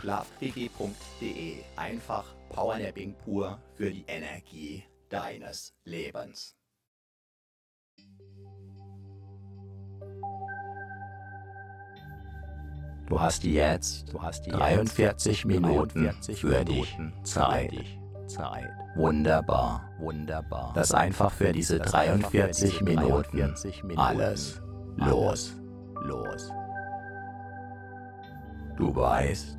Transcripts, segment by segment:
Schlafquickie.de. Einfach Powernapping pur für die Energie deines Lebens. Du hast jetzt, du hast 43 Minuten 43 für dich Zeit. Zeit. Wunderbar, wunderbar. Das einfach für diese 43 Minuten alles los, los. Du weißt,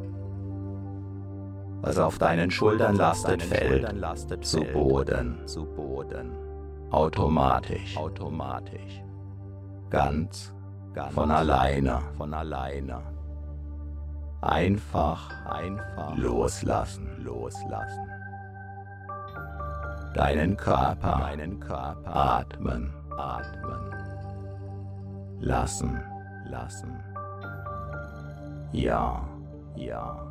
Was auf deinen Schultern lastet, fällt zu Boden. Automatisch. Ganz von alleine, von alleine. Einfach, einfach loslassen, loslassen. Deinen Körper, deinen Körper atmen, atmen. Lassen, lassen. Ja, ja.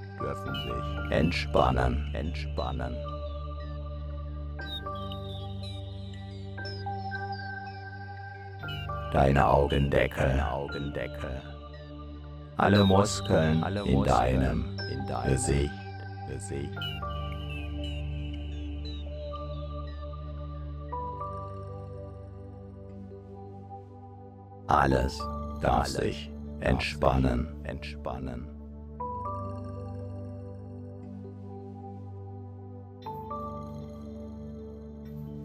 dürfen sich entspannen, entspannen. Deine Augendeckel, Augendeckel alle Muskeln in deinem Gesicht. Alles darf sich entspannen, entspannen.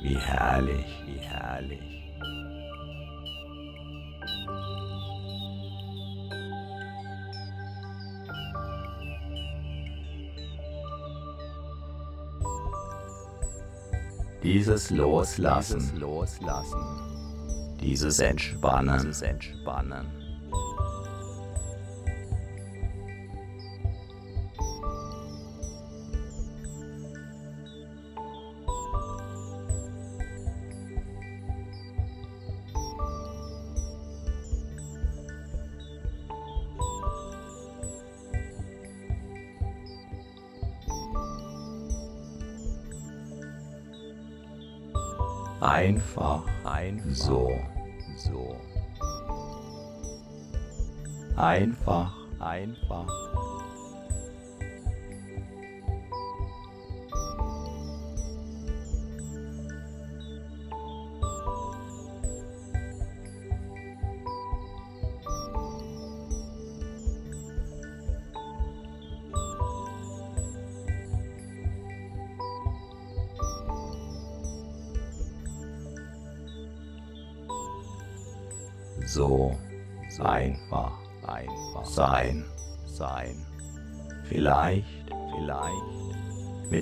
Wie herrlich. Wie herrlich. Dieses Loslassen, Dieses Loslassen, dieses Entspannen dieses Entspannen einfach. Einfach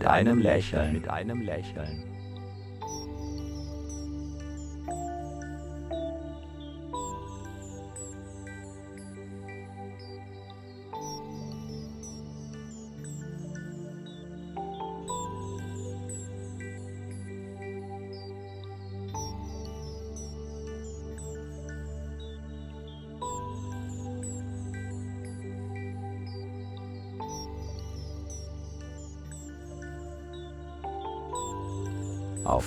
einem Lächeln mit einem Lächeln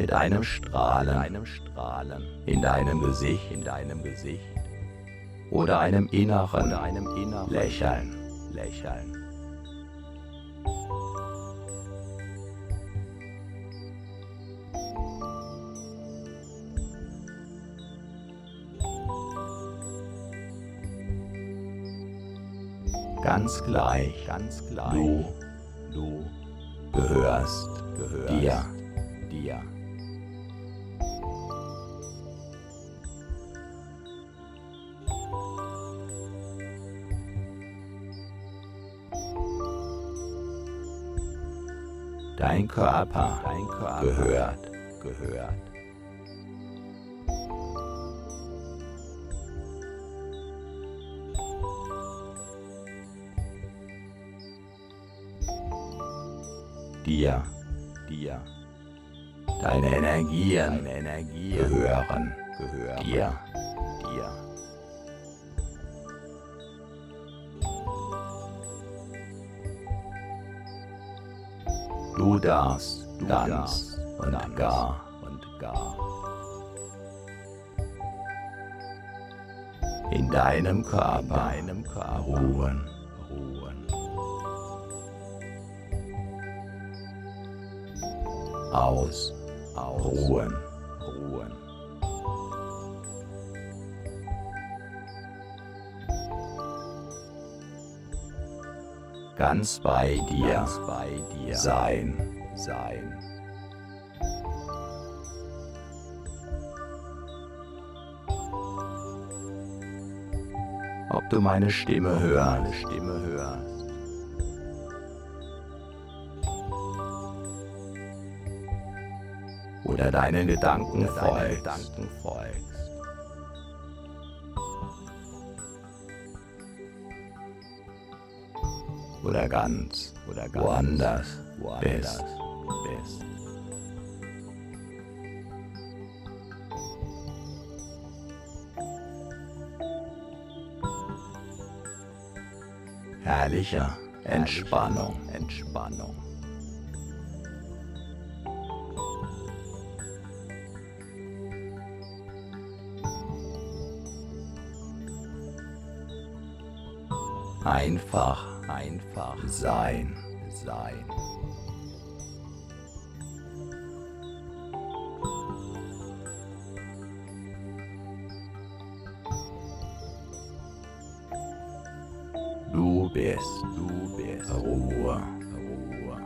mit einem Strahlen, einem Strahlen in deinem Gesicht, in deinem Gesicht oder einem inneren, oder einem inneren Lächeln, Lächeln. Ganz gleich, ganz gleich. Du, du gehörst, gehörst dir, dir. Gehört, in deinem Körper, in deinem Körper. Ruhen, ruhen. Aus, aus, ruhen, ruhen. ganz bei dir, ganz bei dir. Sein, sein. Du meine Stimme hörst, meine Stimme hörst. Oder deinen Gedanken folgst. oder ganz oder ganz woanders, woanders Herrlicher Entspannung, Entspannung. Einfach einfach sein, sein. Bist, du bist Ruhe, Ruhe.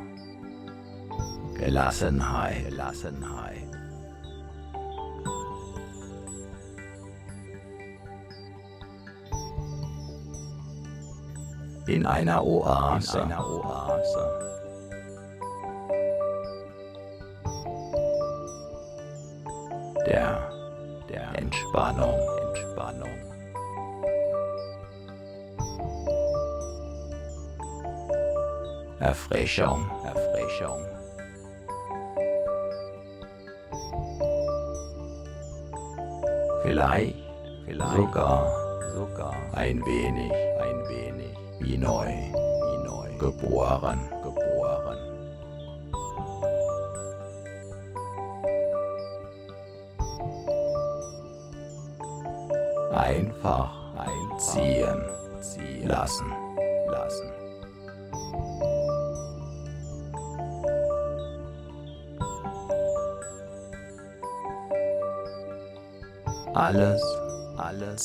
Gelassenheit, Gelassenheit. in einer Oase. In einer Oase. Der, der Entspannung, Entspannung. Erfrischung, Erfrischung. Vielleicht, vielleicht sogar, sogar ein wenig wie neu, wie neu, geboren.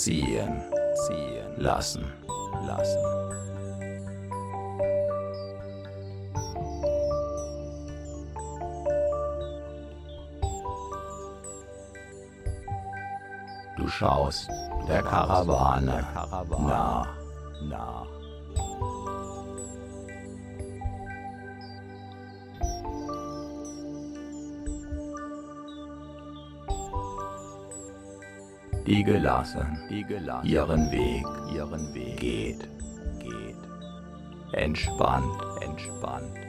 Ziehen, ziehen lassen, lassen. schaust der Karawane nach, nach. Die die gelassen ihren Weg, ihren Weg geht, geht. Entspannt, entspannt.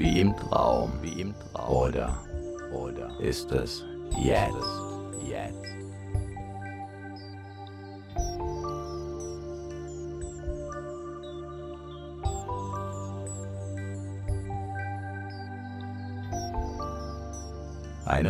wie im Traum, wie im Traum. Oder, oder ist es jetzt?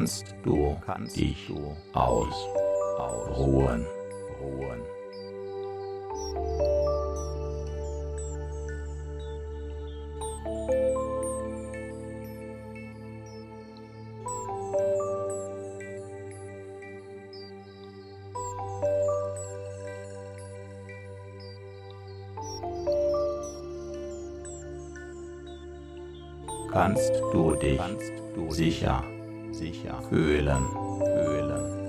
Kannst du, kannst dich du aus Ruhen. Ruhen. Kannst du dich sicher, sicher fühlen, fühlen.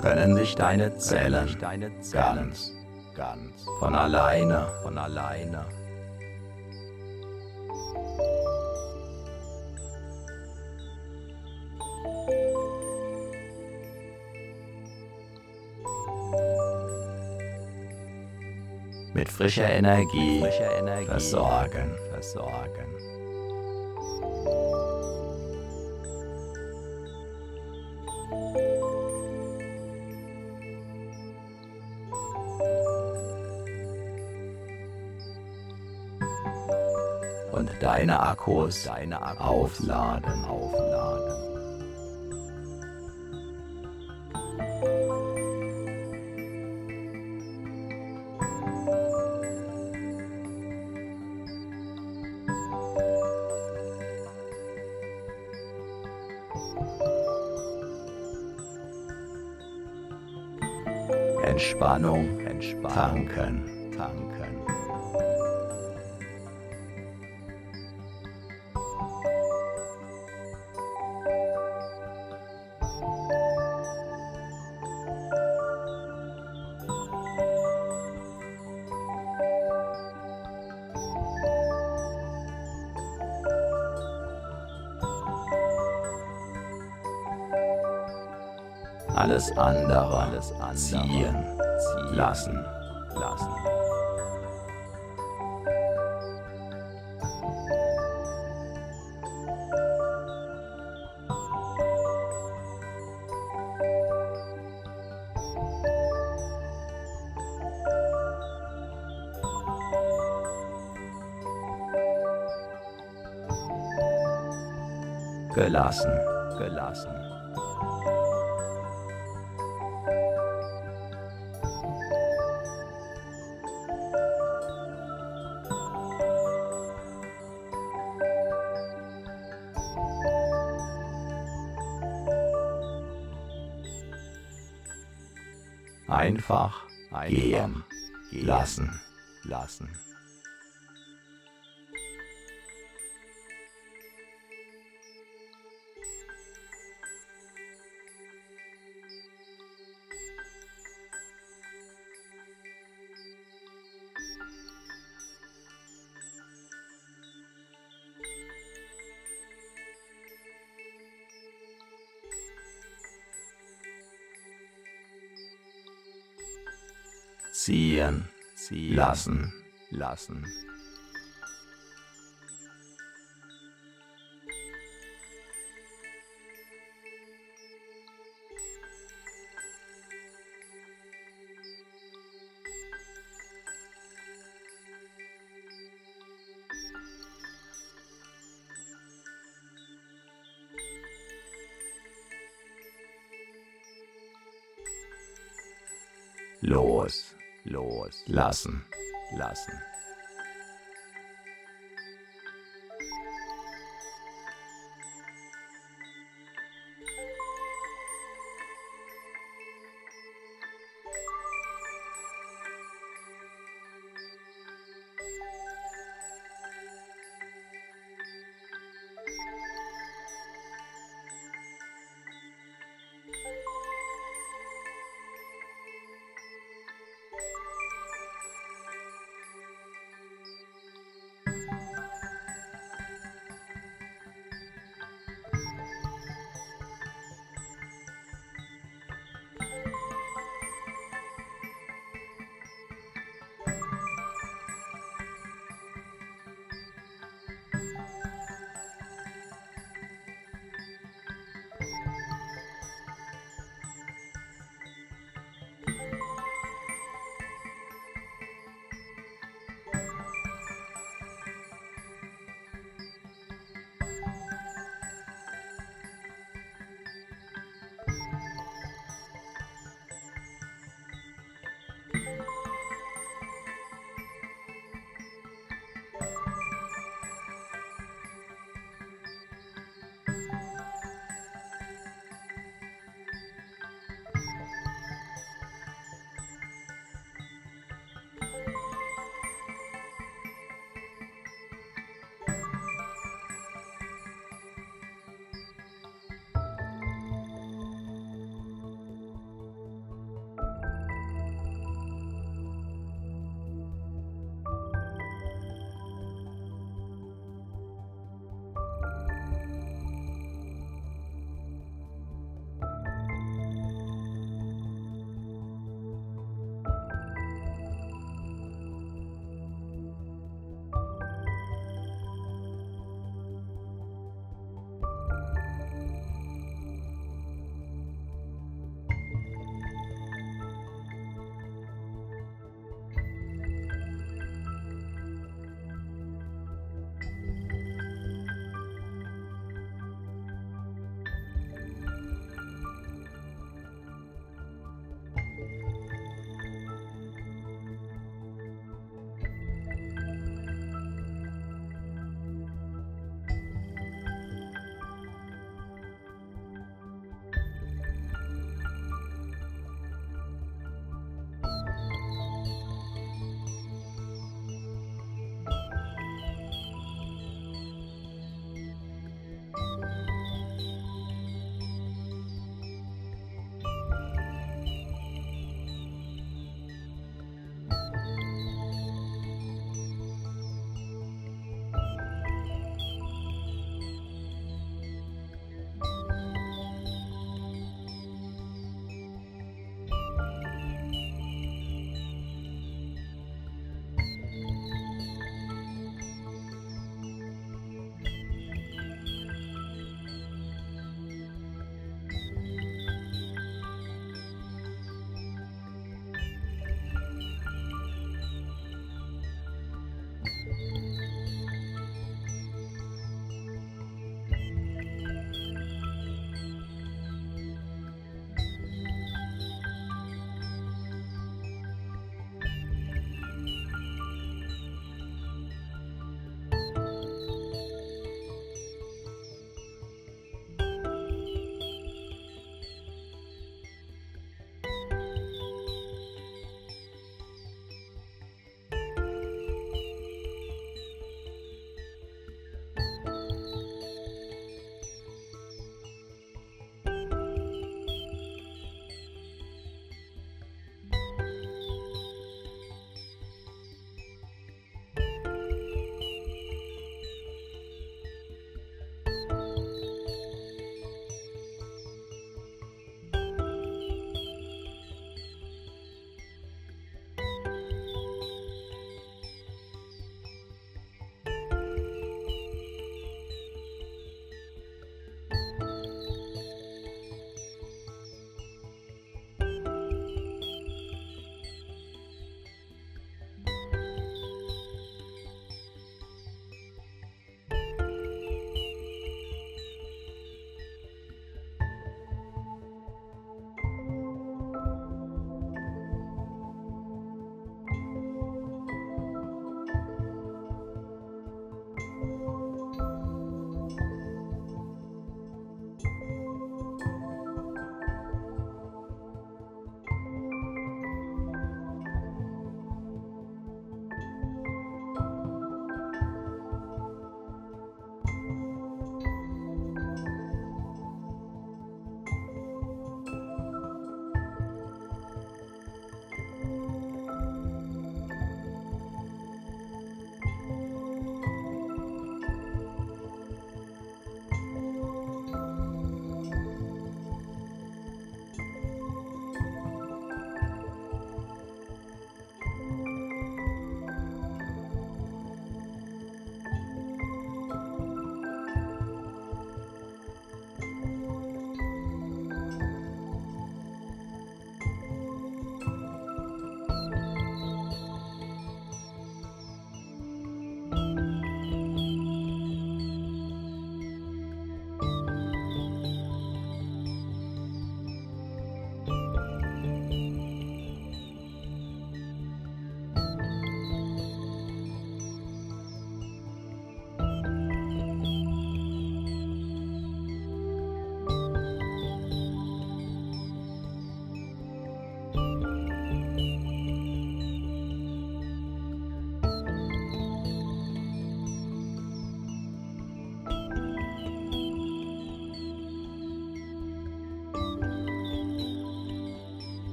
können sich deine Zellen ganz, ganz von alleine, von alleine frischer Energie, versorgen, versorgen. deine Akkus, deine Akkus aufladen, aufladen. Entspannung, Entspannung, tanken, tanken. alles andere, alles andere. ziehen, ziehen lassen, lassen. Gelassen. Einfach, gehen. lassen, lassen. Ziehen, ziehen lassen, lassen. Lassen, lassen.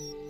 Christ.